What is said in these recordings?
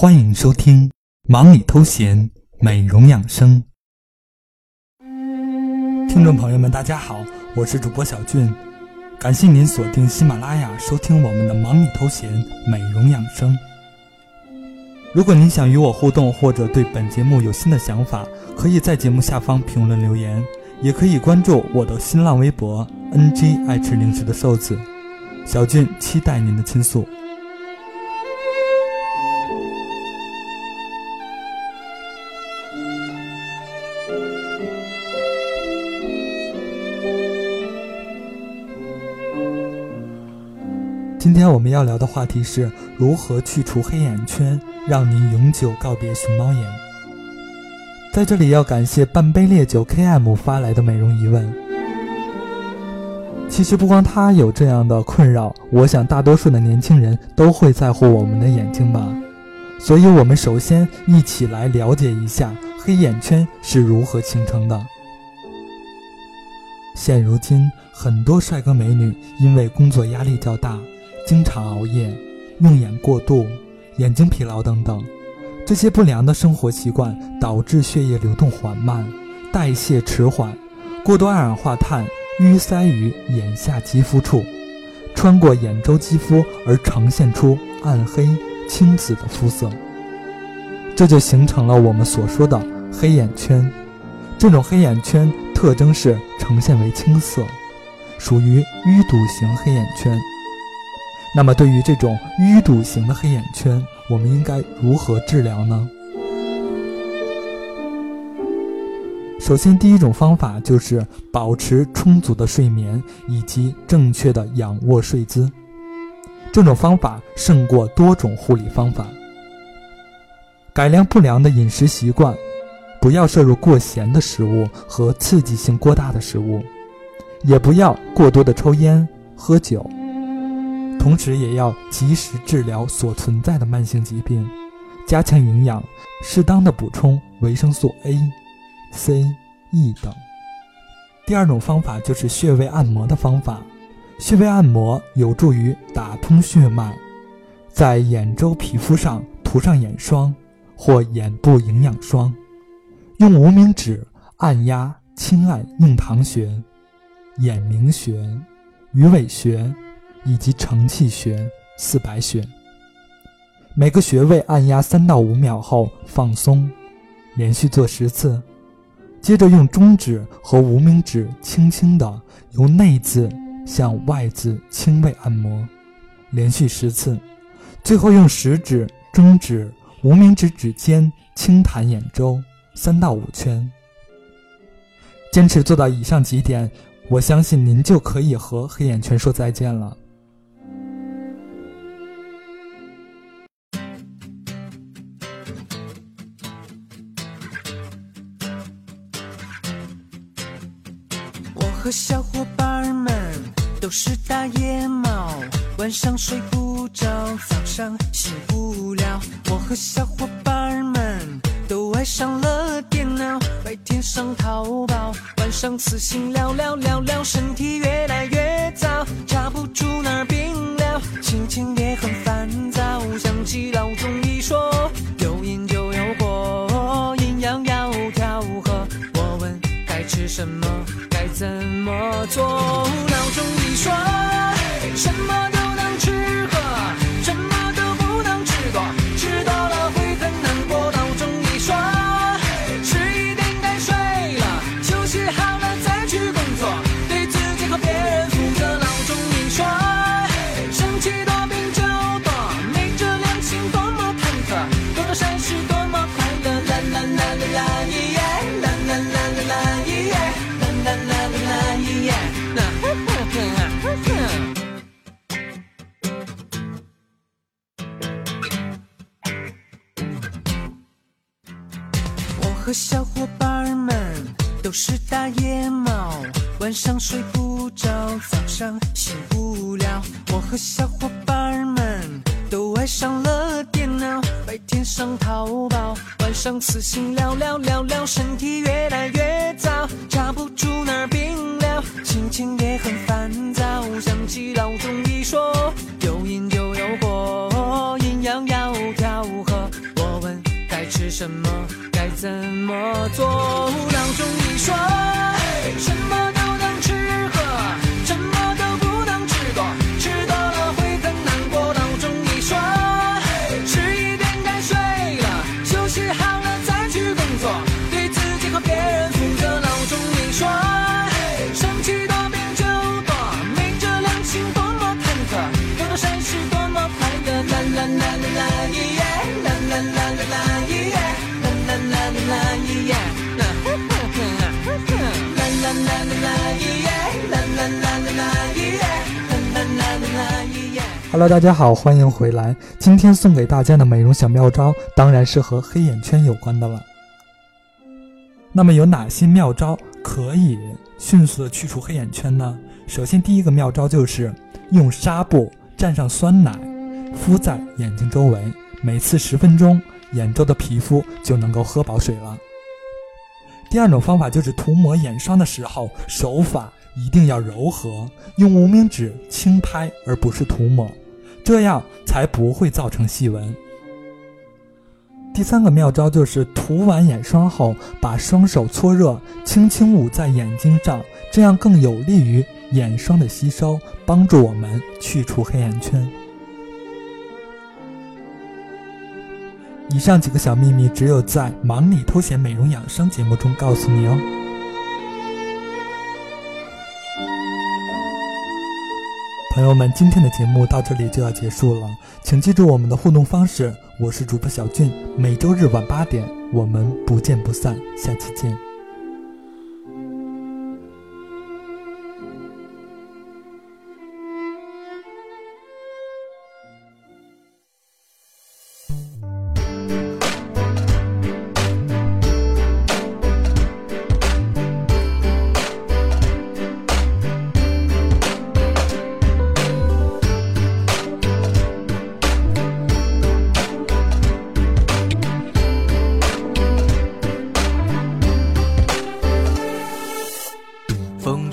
欢迎收听《忙里偷闲美容养生》。听众朋友们，大家好，我是主播小俊，感谢您锁定喜马拉雅收听我们的《忙里偷闲美容养生》。如果您想与我互动，或者对本节目有新的想法，可以在节目下方评论留言，也可以关注我的新浪微博 “ng 爱吃零食的瘦子”。小俊期待您的倾诉。我们要聊的话题是如何去除黑眼圈，让您永久告别熊猫眼。在这里要感谢半杯烈酒 KM 发来的美容疑问。其实不光他有这样的困扰，我想大多数的年轻人都会在乎我们的眼睛吧。所以，我们首先一起来了解一下黑眼圈是如何形成的。现如今，很多帅哥美女因为工作压力较大。经常熬夜、用眼过度、眼睛疲劳等等，这些不良的生活习惯导致血液流动缓慢、代谢迟缓，过多二氧化碳淤塞于眼下肌肤处，穿过眼周肌肤而呈现出暗黑青紫的肤色，这就形成了我们所说的黑眼圈。这种黑眼圈特征是呈现为青色，属于淤堵型黑眼圈。那么，对于这种淤堵型的黑眼圈，我们应该如何治疗呢？首先，第一种方法就是保持充足的睡眠以及正确的仰卧睡姿。这种方法胜过多种护理方法。改良不良的饮食习惯，不要摄入过咸的食物和刺激性过大的食物，也不要过多的抽烟喝酒。同时也要及时治疗所存在的慢性疾病，加强营养，适当的补充维生素 A、C、E 等。第二种方法就是穴位按摩的方法，穴位按摩有助于打通血脉，在眼周皮肤上涂上眼霜或眼部营养霜，用无名指按压轻按印堂穴、眼明穴、鱼尾穴。以及承泣穴、四白穴，每个穴位按压三到五秒后放松，连续做十次。接着用中指和无名指轻轻的由内字向外字轻微按摩，连续十次。最后用食指、中指、无名指指尖轻弹眼周三到五圈。坚持做到以上几点，我相信您就可以和黑眼圈说再见了。和小伙伴们都是大野猫，晚上睡不着，早上醒不了。我和小伙伴们都爱上了电脑，白天上淘宝，晚上私信聊聊聊聊，身体越来越糟，查不住哪儿病了，心情也很烦躁。想起老中医吃什么？该怎么做？闹钟一说，什么都和小伙伴们都是大野猫，晚上睡不着，早上醒不了。我和小伙伴们都爱上了电脑，白天上淘宝，晚上私信聊聊聊聊，身体越来越糟，抓不住哪儿病了，心情也很烦躁。左？脑中一说，Hello，大家好，欢迎回来。今天送给大家的美容小妙招，当然是和黑眼圈有关的了。那么有哪些妙招可以迅速的去除黑眼圈呢？首先，第一个妙招就是用纱布蘸上酸奶，敷在眼睛周围，每次十分钟，眼周的皮肤就能够喝饱水了。第二种方法就是涂抹眼霜的时候，手法一定要柔和，用无名指轻拍，而不是涂抹，这样才不会造成细纹。第三个妙招就是涂完眼霜后，把双手搓热，轻轻捂在眼睛上，这样更有利于眼霜的吸收，帮助我们去除黑眼圈。以上几个小秘密，只有在《忙里偷闲美容养生》节目中告诉你哦。朋友们，今天的节目到这里就要结束了，请记住我们的互动方式。我是主播小俊，每周日晚八点，我们不见不散，下期见。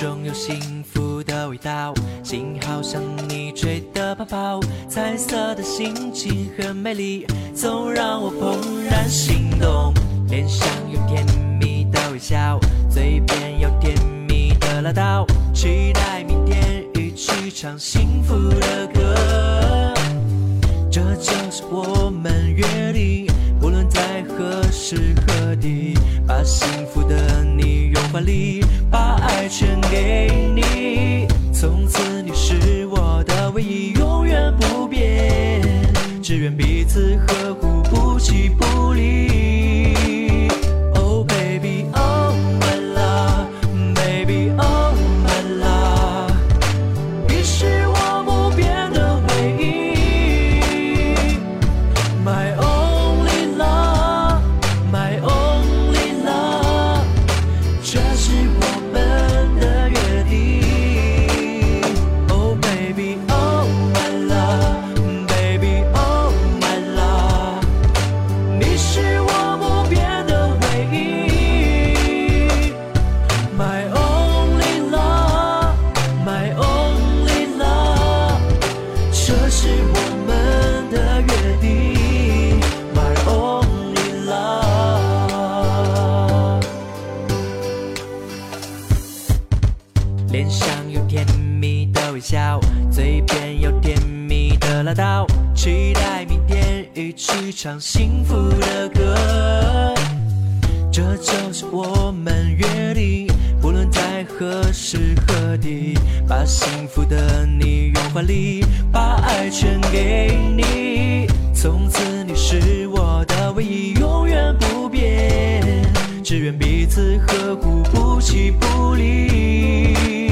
中有幸福的味道，心好像你吹的泡泡，彩色的心情很美丽，总让我怦然心动。脸上有甜蜜的微笑，嘴边有甜蜜的唠叨，期待明天一起唱幸福的歌。这就是我们约定，不论在何时何地，把幸福的你拥怀里，把爱全给你。从此你是我的唯一，永远不变，只愿彼此呵护，不弃不离。是唱幸福的歌。这就是我们约定，不论在何时何地，把幸福的你拥怀里，把爱全给你。从此你是我的唯一，永远不变。只愿彼此呵护，不弃不离。